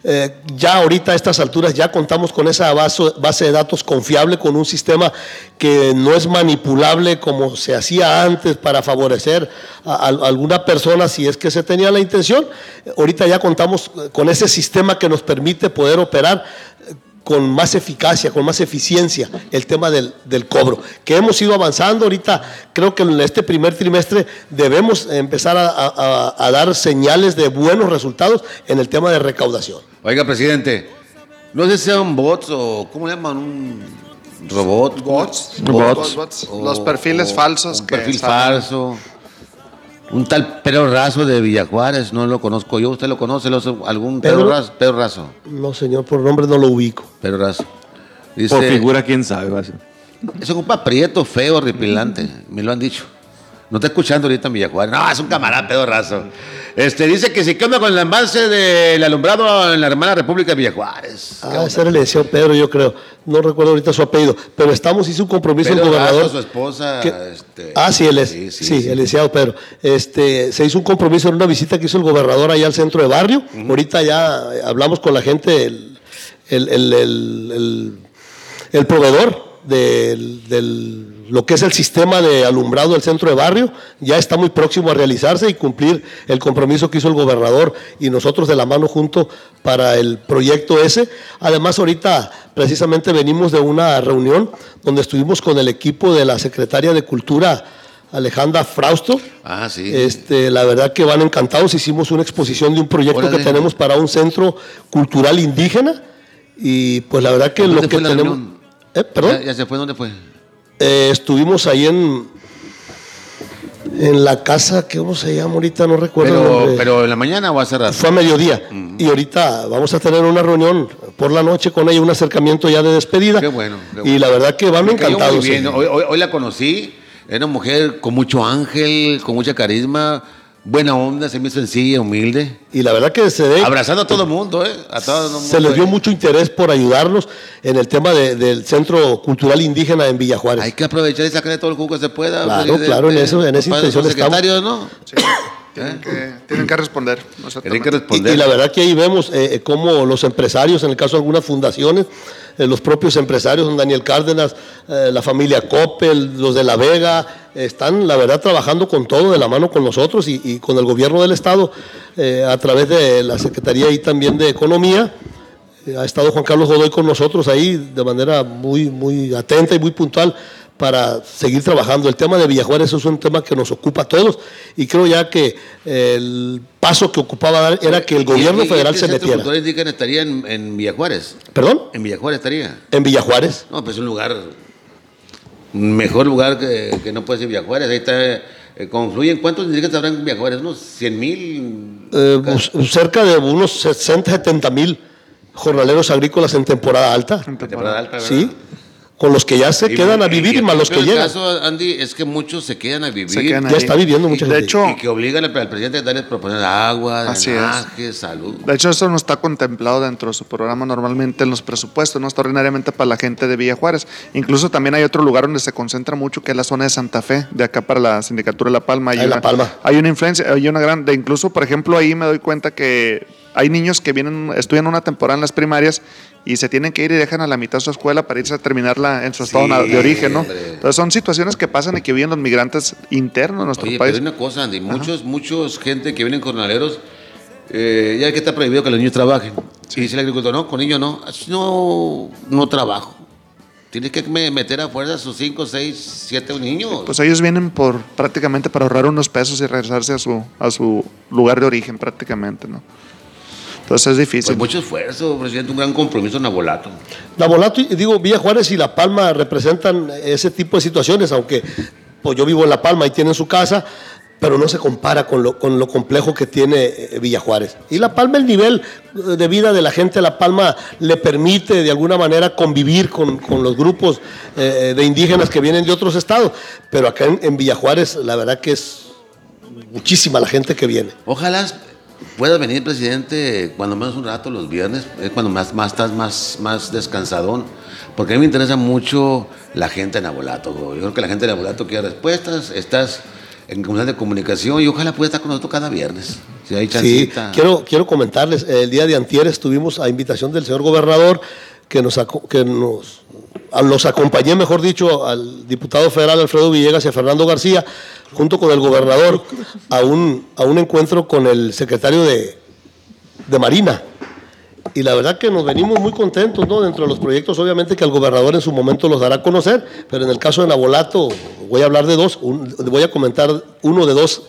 eh, ya ahorita a estas alturas ya contamos con esa base, de datos confiable, con un sistema que no es manipulable como se hacía antes para favorecer a, a alguna persona si es que se tenía la intención. Ahorita ya contamos con ese sistema que nos permite poder operar con más eficacia, con más eficiencia el tema del, del cobro, que hemos ido avanzando. Ahorita creo que en este primer trimestre debemos empezar a, a- a dar señales de buenos resultados en el tema de recaudación. Oiga, presidente, no sé si sean bots o, ¿cómo le llaman? Un robot. Bots. Bots. Bots. Los perfiles falsos Un que perfil salen. falso. Un tal Pedro Razo de Villajuárez, no lo conozco yo. ¿Usted lo conoce? ¿Lo- ¿Algún Pedro, Pedro- Razo? Pedro Razo. No, señor, por nombre no lo ubico. Pedro Razo. Dice, Por figura, quién sabe. va a ser. Es un compa prieto, feo, horripilante. Me lo han dicho. No está escuchando ahorita en Villajuárez. No, es un camarada, Pedro Razo. Este, dice que qué onda con el avance del alumbrado en la hermana República de Villajuárez. Ah, ese el licenciado Pedro, yo creo. No recuerdo ahorita su apellido, pero estamos, hizo un compromiso Pedro el gobernador. Razo, su esposa. que- este, ah, sí, él es. sí, Sí, sí, sí. el licenciado Pedro. Este, se hizo un compromiso en una visita que hizo el gobernador allá al centro de barrio. Ahorita ya eh, hablamos con la gente, el- el- el- el proveedor del, del- lo que es el sistema de alumbrado del centro de barrio, ya está muy próximo a realizarse y cumplir el compromiso que hizo el gobernador y nosotros de la mano junto para el proyecto ese. Además, ahorita precisamente venimos de una reunión donde estuvimos con el equipo de la secretaria de Cultura, Alejandra Frausto. Ah, sí. Este, la verdad que van encantados. Hicimos una exposición de un proyecto Órale. que tenemos para un centro cultural indígena. Y pues la verdad que ¿Dónde lo que tenemos. Eh, ¿Perdón? ¿Ya, ya se fue? ¿Dónde fue? Eh, estuvimos ahí en. En la casa, que ¿cómo se llama ahorita? No recuerdo. Pero, pero en la mañana o hace rato. Fue a mediodía. Y ahorita vamos a tener una reunión por la noche con ella, un acercamiento ya de despedida. Qué bueno, qué Y la verdad que van encantados. muy bien. sí. Hoy, hoy- hoy la conocí. Era una mujer con mucho ángel, con mucha carisma, buena onda, se me hizo sencilla, humilde. Y la verdad que se ve. Abrazando a todo el mundo, ¿eh? A todo el mundo. Se les dio ¿eh? mucho interés por ayudarnos en el tema de- del Centro Cultural Indígena en Villajuárez. Hay que aprovechar y sacarle todo el jugo que se pueda. Claro, claro, en eso- en esa intención secretarios, ¿no? Sí. Tienen, que, tienen que responder. Tienen que Y, responder. y la verdad que ahí vemos eh, eh, cómo los empresarios, en el caso de algunas fundaciones, eh, los propios empresarios, don Daniel Cárdenas, eh, la familia Coppel, los de La Vega, están, la verdad, trabajando con todo, de la mano con nosotros y, y con el gobierno del Estado, eh, a través de la Secretaría y también de Economía. Eh, ha estado Juan Carlos Godoy con nosotros ahí de manera muy, muy atenta y muy puntual para seguir trabajando. El tema de Villajuárez es un tema que nos ocupa a todos y creo ya que eh, el paso que ocupaba dar era que el gobierno ¿Y- y- federal y se metiera. Cultural Indígena estaría en, en Villajuárez. ¿Perdón? En Villajuárez estaría. En Villajuárez. No, pues es un lugar, mejor lugar que, que no puede ser Villajuárez. Ahí está, eh, confluyen. ¿Cuántos indígenas habrán en Villajuárez? ¿Unos 100 mil? Eh, bus- cerca de unos 60, 70 mil jornaleros agrícolas en temporada alta. temporada alta, ¿verdad? Sí, con los que ya se Y- quedan a vivir y, y más los que pero llegan. El caso, Andy, es que muchos se quedan a vivir. Quedan Ya ahí. está viviendo mucha De gente. hecho, Y que obligan al, al presidente a darles proponer agua, drenaje, salud. De hecho, eso no está contemplado dentro de su programa normalmente en los presupuestos, no extraordinariamente para la gente de Villa Juárez. Incluso también hay otro lugar donde se concentra mucho, que es la zona de Santa Fe, de acá para la sindicatura de La Palma. Hay Ah, en La una, Palma. Hay una influencia, hay una gran, de incluso, por ejemplo, ahí me doy cuenta que hay niños que vienen, estudian una temporada en las primarias y se tienen que ir y dejan a la mitad su escuela para irse a terminarla en su estado Sí, de origen, ¿no? hombre. Entonces son situaciones que pasan y que viven los migrantes internos de nuestro Oye, país. pero hay una cosa, Andy. Muchos, muchos gente que vienen jornaleros, eh, ya que está prohibido que los niños trabajen. Y dice el agricultor, no, con niños no. No, no trabajo. Tienes que me- meter a fuerza a sus 5, 6, 7 niños. Pues ellos vienen por prácticamente para ahorrar unos pesos y regresarse a su, a su lugar de origen prácticamente, ¿no? Entonces es difícil. Pues mucho esfuerzo, presidente, un gran compromiso en Abolato. Nabolato, y digo, Villa Juárez y La Palma representan ese tipo de situaciones, aunque pues yo vivo en La Palma y tienen su casa, pero no se compara con lo, con lo complejo que tiene eh, Villa Juárez. Y La Palma, el nivel eh, de vida de la gente de La Palma le permite de alguna manera convivir con, con los grupos eh, de indígenas que vienen de otros estados, pero acá en, en Villa Juárez la verdad que es muchísima la gente que viene. Ojalá pueda venir, presidente, cuando menos un rato los viernes, es cuando más, más estás más, más descansadón. Porque a mí me interesa mucho la gente en Abolato. Yo creo que la gente en Abolato quiere respuestas, estás en comunidad de comunicación y ojalá pueda estar con nosotros cada viernes. Si hay Sí, chancita. quiero, quiero comentarles, el día de antier estuvimos a invitación del señor gobernador, que nos, que nos, los acompañé, mejor dicho, al diputado federal Alfredo Villegas y a Fernando García, junto con el gobernador, a un, a un encuentro con el secretario de, de Marina. Y la verdad que nos venimos muy contentos, ¿no? Dentro de los proyectos, obviamente, que el gobernador en su momento los dará a conocer, pero en el caso de Nabolato, voy a hablar de dos, voy a comentar uno de dos,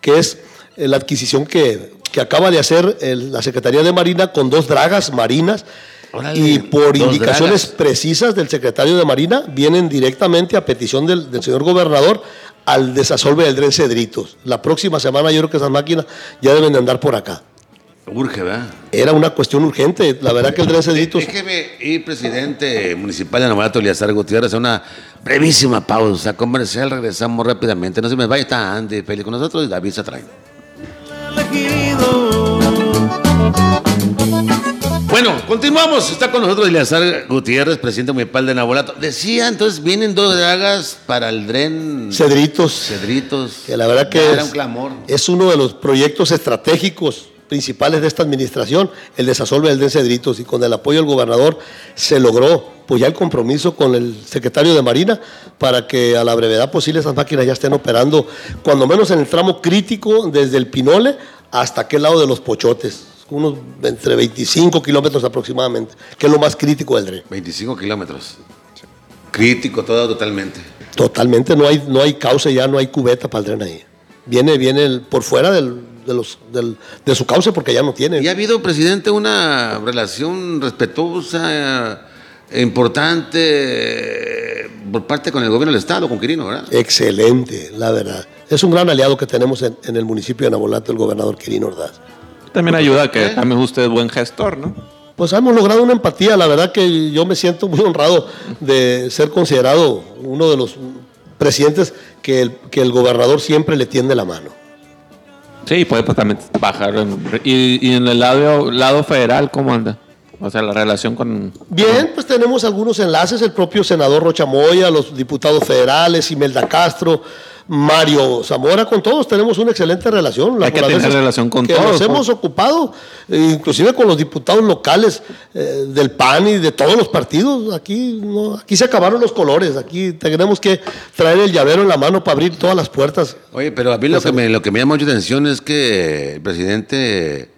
que es eh, la adquisición que, que acaba de hacer la Secretaría de Marina con dos dragas marinas. Órale, y por indicaciones dragas. precisas del secretario de Marina, vienen directamente a petición del, del señor gobernador al desasolve del Dren Cedritos. La próxima semana yo creo que esas máquinas ya deben de andar por acá. Urge, ¿verdad? Era una cuestión urgente. La verdad que el Dren Cedritos Déjeme ir, presidente municipal de Abolato, Eliazar Gutiérrez, a una brevísima pausa comercial. Regresamos rápidamente. No se me vaya, está Andy Félix con nosotros y David se Bueno, continuamos. Está con nosotros Eleazar Gutiérrez, presidente municipal de Nabolato. Decía, entonces vienen dos dragas para el dren Cedritos, Cedritos. que la verdad que es, un clamor. es uno de los proyectos estratégicos principales de esta administración, el desasolve del Dren Cedritos, y con el apoyo del gobernador se logró pues ya el compromiso con el secretario de Marina para que a la brevedad posible esas máquinas ya estén operando, cuando menos en el tramo crítico desde el Pinole hasta aquel lado de los Pochotes, unos entre 25 kilómetros aproximadamente, que es lo más crítico del Dren. 25 kilómetros. Crítico todo totalmente. Totalmente, no hay, no hay cauce ya, no hay cubeta para el tren ahí. Viene, viene el- por fuera del- de, los, del- de su cauce porque ya no tiene. Y ha habido, presidente, una relación respetuosa, eh, importante, eh, por parte con el gobierno del Estado, con Quirino, ¿verdad? Excelente, la verdad. Es un gran aliado que tenemos en, en el municipio de Nabolato, el gobernador Quirino Ordaz. También ayuda que ¿Eh? también usted es buen gestor, ¿no? Pues hemos logrado una empatía, la verdad que yo me siento muy honrado de ser considerado uno de los presidentes que el, que el gobernador siempre le tiende la mano. Sí, puede pues, también bajar. en- y, y en el lado, lado federal, ¿cómo anda? O sea, la relación con... Bien, pues tenemos algunos enlaces, el propio senador Rocha Moya, los diputados federales, Imelda Castro, Mario Zamora, con todos tenemos una excelente relación. Hay que tener relación con que todos, Nos hemos ocupado, eh, inclusive con los diputados locales eh, del PAN y de todos los partidos. Aquí, no, aquí se acabaron los colores. Aquí tenemos que traer el llavero en la mano para abrir todas las puertas. Oye, pero a mí lo que, me, lo que me llama mucha atención es que el presidente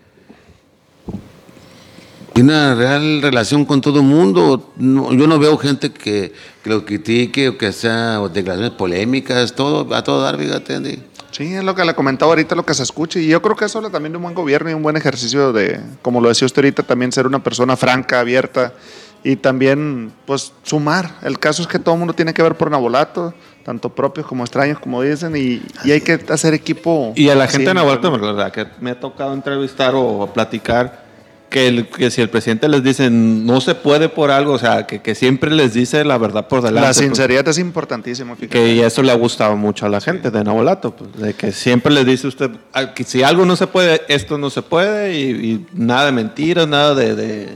tiene una real relación con todo el mundo. No, yo no veo gente que, que lo critique o que sea o declaraciones polémicas, todo, a todo dar, fíjate, Andy. Sí, es lo que le comentaba ahorita, lo que se escucha. Y yo creo que eso habla también de un buen gobierno y un buen ejercicio de, como lo decía usted ahorita, también ser una persona franca, abierta y también, pues, sumar. El caso es que todo el mundo tiene que ver por Nabolato, tanto propios como extraños, como dicen, y, y hay que hacer equipo. Y a la gente de Nahuatl, la verdad, que me ha tocado entrevistar o platicar que, el- que si el presidente les dice no se puede por algo, o sea, que, que siempre les dice la verdad por delante. La pues, sinceridad es importantísima. que eso le ha gustado mucho a la gente de Nabolato, pues, de que siempre les dice usted "Ah, que si algo no se puede, esto no se puede y, y nada de mentiras, nada de, de,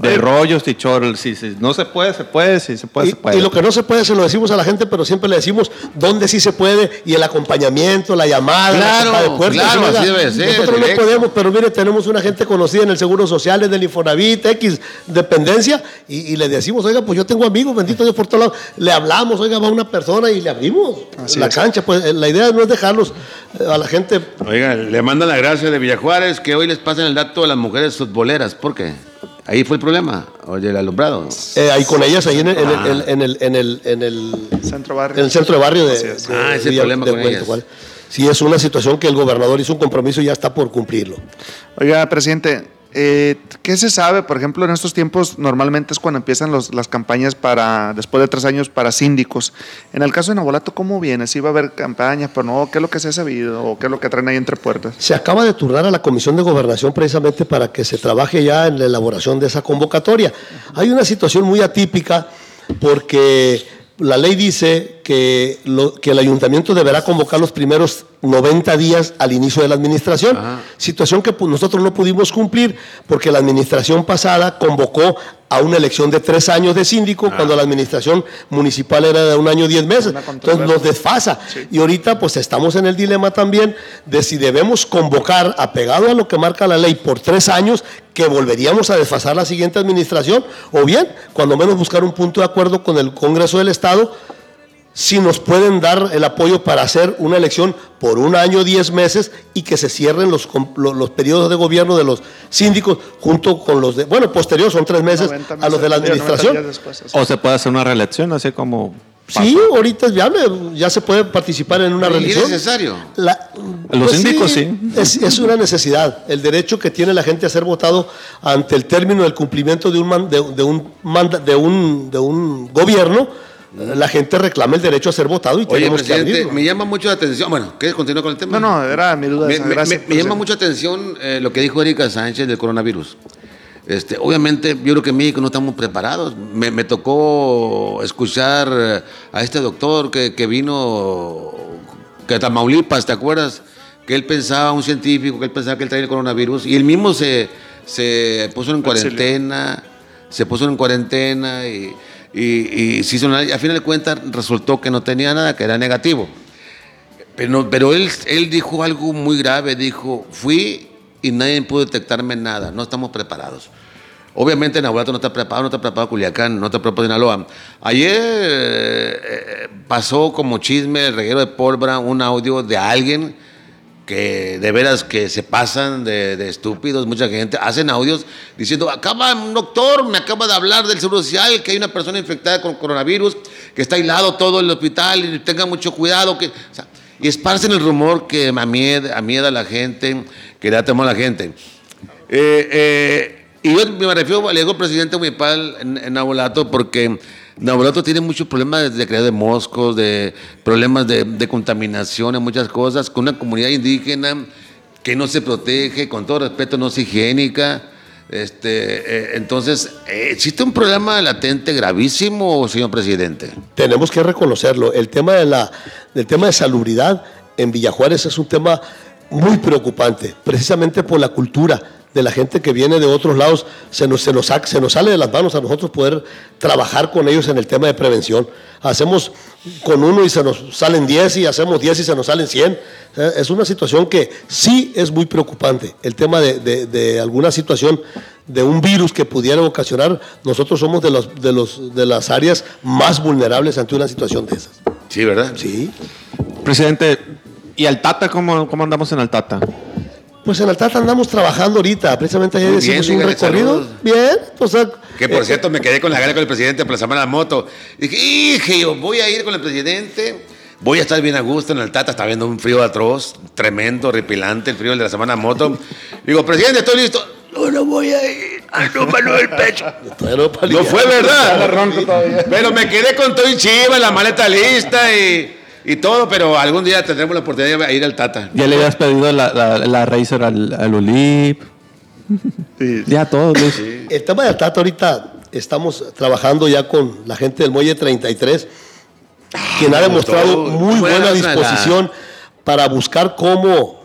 de rollos y chorros. Si, si no se puede, se puede, si se puede, Y, se puede. y lo que no se puede se lo decimos a la gente, pero siempre le decimos dónde sí se puede y el acompañamiento, la llamada, Claro, la de puertas. claro, así debe ser, Nosotros directo. no podemos, pero mire, tenemos una gente conocida en el Seguro Social, en el Infonavit, X, dependencia, y, y le decimos, oiga, pues yo tengo amigos, bendito Dios por todos lados. Le hablamos, oiga, va una persona y le abrimos Así la es. cancha. Pues eh, la idea no es dejarlos eh, a la gente. Oiga, le mandan la gracia de Villajuárez que hoy les pasan el dato a las mujeres futboleras. ¿Por qué? Ahí fue el problema, oye, el alumbrado. eh, ahí con ellas, ahí en el, en Ah. el, en el, en el, en el, Centro barrio. en el centro de barrio de, Ah, ese de problema de con Puente ellas. Juárez. Sí, es una situación que el gobernador hizo un compromiso y ya está por cumplirlo. Oiga, presidente, eh, ¿qué se sabe? Por ejemplo, en estos tiempos normalmente es cuando empiezan los- las campañas para, después de tres años, para síndicos. En el caso de Nabolato, ¿cómo viene? ¿Si va a haber campañas, pero no? ¿Qué es lo que se ha sabido? ¿O qué es lo que traen ahí entre puertas? Se acaba de turnar a la Comisión de Gobernación precisamente para que se trabaje ya en la elaboración de esa convocatoria. Hay una situación muy atípica porque la ley dice que, lo- que el ayuntamiento deberá convocar los primeros 90 días al inicio de la administración, situación que nosotros no pudimos cumplir porque la administración pasada convocó a una elección de tres años de síndico cuando la administración municipal era de un año y diez meses. Entonces nos desfasa. Y ahorita pues estamos en el dilema también de si debemos convocar, apegado a lo que marca la ley, por tres años, que volveríamos a desfasar la siguiente administración, o bien, cuando menos buscar un punto de acuerdo con el Congreso del Estado, si nos pueden dar el apoyo para hacer una elección por un año, diez meses y que se cierren los, los periodos de gobierno de los síndicos junto con los de, bueno, posterior son tres meses 90 a los de la meses, digo, 90 administración. después, o se puede hacer una reelección, así como... Sí, ahorita es viable, ya se puede participar en una ¿Y es reelección. necesario? La- Los síndicos, sí. Es, es una necesidad. El derecho que tiene la gente a ser votado ante el término del cumplimiento de un, man- de, de un, manda- de un, de un gobierno, la gente reclama el derecho a ser votado y Oye, tenemos que abrirlo. me llama mucho la atención. Bueno, ¿quieres continuar con el tema? No, no, era mi duda. Me, esa. me- Gracias, me- me llama mucho atención eh, lo que dijo Erika Sánchez del coronavirus. Este, obviamente, yo creo que en México no estamos preparados. Me, me tocó escuchar eh, a este doctor que, que vino, que Tamaulipas, ¿te acuerdas? Que él pensaba, un científico, que él pensaba que él traía el coronavirus y él mismo se, se puso en cuarentena, se puso en cuarentena y, y, y se hizo una- a final de cuentas resultó que no tenía nada, que era negativo. Pero, pero él, él dijo algo muy grave, dijo, fui y nadie pudo detectarme nada, no estamos preparados. Obviamente Nahuatl no está preparado, no está preparado Culiacán, no está preparado Sinaloa. Ayer eh, pasó como chisme el reguero de pólvora un audio de alguien que de veras que se pasan de, estúpidos, mucha gente, hacen audios diciendo, acaba un doctor, me acaba de hablar del seguro social, que hay una persona infectada con coronavirus, que está aislado todo el hospital y tenga mucho cuidado. Que, y esparcen el rumor que a miedo, a la gente, que da temor a la gente. Eh, eh, y yo me refiero, le digo presidente municipal en, Nabolato porque Nabolato tiene muchos problemas de creación de moscos, de problemas de, de contaminación, en muchas cosas, con una comunidad indígena que no se protege, con todo respeto, no es higiénica. Este, eh, entonces, eh, ¿existe un problema latente gravísimo, señor presidente? Tenemos que reconocerlo. El tema de la, del tema de salubridad en Villajuárez es un tema muy preocupante, precisamente por la cultura de la gente que viene de otros lados, se nos, se, nos, se nos sale de las manos a nosotros poder trabajar con ellos en el tema de prevención. Hacemos con uno y se nos salen 10 y hacemos 10 y se nos salen 100. Eh, Es una situación que sí es muy preocupante. El tema de, de- de alguna situación de un virus que pudiera ocasionar, nosotros somos de, los, de, los, de las áreas más vulnerables ante una situación de esas. Sí, ¿verdad? Sí. Presidente, ¿y al Tata cómo, cómo andamos en el Tata? Pues en Altata andamos trabajando ahorita. Precisamente ayer hicimos un recorrido. saludos. Bien, pues. eh, Que por eh, cierto me quedé con la gana con el presidente por la semana de la moto. Dije, dije yo, voy a ir con el presidente, voy a estar bien a gusto en el Tata, está viendo un frío atroz, tremendo, horripilante, el frío de la semana de moto. Digo, presidente, estoy listo. No, no voy a ir. Ay, no, mano el pecho. No fue verdad. Pero me quedé con todo y chiva, la maleta lista y, y todo, pero algún día tendremos la oportunidad de ir al Tata. Ya le habías pedido la, la, al, al Ulip. Sí. Ya todo, Luis. El tema de Altata ahorita estamos trabajando ya con la gente del Muelle 33, quien ha me demostrado muy Buena buena la- disposición para buscar cómo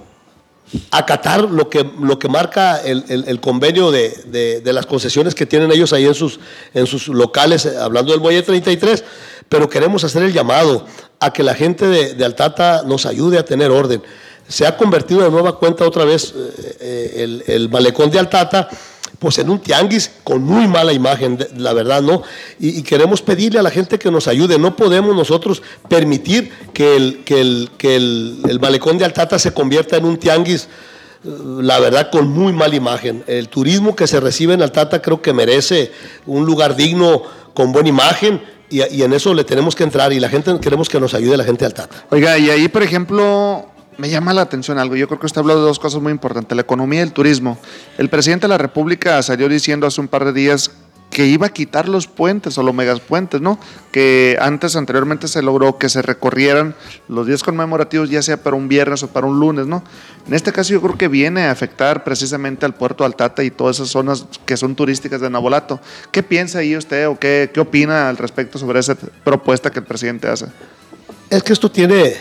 acatar lo que, lo que marca el, el- el convenio de, de- de las concesiones que tienen ellos ahí en sus, en sus locales, eh, hablando del Muelle 33, pero queremos hacer el llamado a que la gente de, Altata nos ayude a tener orden. Se ha convertido de nueva cuenta otra vez eh, eh, el, malecón de Altata pues en un tianguis con muy mala imagen, la verdad, ¿no? Y, y queremos pedirle a la gente que nos ayude. No podemos nosotros permitir que el, que el, que el, el malecón de Altata se convierta en un tianguis, eh, la verdad, con muy mala imagen. El turismo que se recibe en Altata creo que merece un lugar digno, con buena imagen, y, y en eso le tenemos que entrar. Y la gente, queremos que nos ayude la gente de Altata. Oiga, y ahí, por ejemplo, me llama la atención algo. Yo creo que usted habló de dos cosas muy importantes, la economía y el turismo. El presidente de la República salió diciendo hace un par de días que iba a quitar los puentes o los megaspuentes, ¿no? Que antes, anteriormente, se logró que se recorrieran los días conmemorativos, ya sea para un viernes o para un lunes, ¿no? En este caso, yo creo que viene a afectar precisamente al puerto Altata y todas esas zonas que son turísticas de Nabolato. ¿Qué piensa ahí usted o qué, qué opina al respecto sobre esa propuesta que el presidente hace? Es que esto tiene,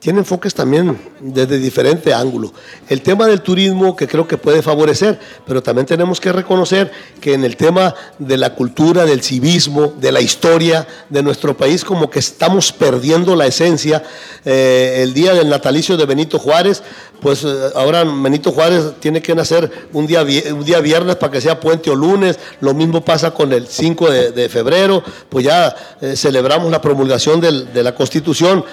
tiene enfoques también desde diferente ángulo. El tema del turismo que creo que puede favorecer, pero también tenemos que reconocer que en el tema de la cultura, del civismo, de la historia de nuestro país, como que estamos perdiendo la esencia. Eh, el día del natalicio de Benito Juárez, pues eh, ahora Benito Juárez tiene que nacer un día, un día viernes para que sea puente o lunes. Lo mismo pasa con el 5 de, de febrero, pues ya eh, celebramos la promulgación de la Constitución.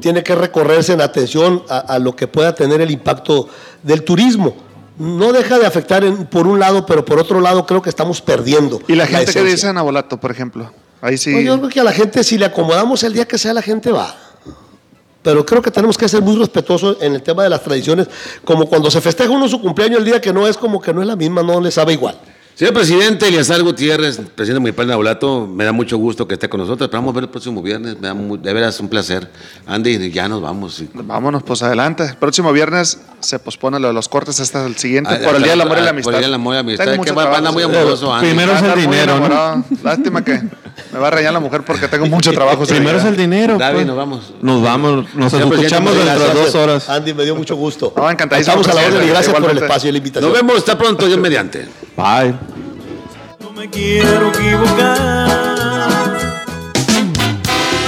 Tiene que recorrerse en atención a, a lo que pueda tener el impacto del turismo. No deja de afectar en- por un lado, pero por otro lado creo que estamos perdiendo. ¿Y la gente que esencia. dice en Nabolato, por ejemplo? Ahí sí. Pues yo creo que a la gente, si le acomodamos el día que sea, la gente va. Pero creo que tenemos que ser muy respetuosos en el tema de las tradiciones, como cuando se festeja uno su cumpleaños el día que no es como que no es la misma, no le sabe igual. Señor presidente, Eliazar Gutiérrez, presidente municipal de Nabolato, me da mucho gusto que esté con nosotros. Esperamos ver el próximo viernes. Me da mu- de veras un placer. Andy, ya nos vamos. y- Vámonos, pues adelante. El próximo viernes se pospone lo de los cortes hasta el siguiente, Ah, por el Día del Amor y la ah, Amistad. por el Día del Amor y la Amistad. Tengo Es mucho que va- trabajo, anda muy amoroso, Andy. Primero es el muy dinero, ¿no? Lástima que me va a reñar la mujer porque tengo mucho trabajo. Primero es el dinero. David, pues. nos vamos. Nos vamos, nos Señor escuchamos dentro de dos horas. Andy, me dio mucho gusto. No, encantadísimo, Estamos a la orden y gracias por el espacio y la invitación. Nos vemos, hasta pronto, Dios mediante. Bye. Me quiero equivocar.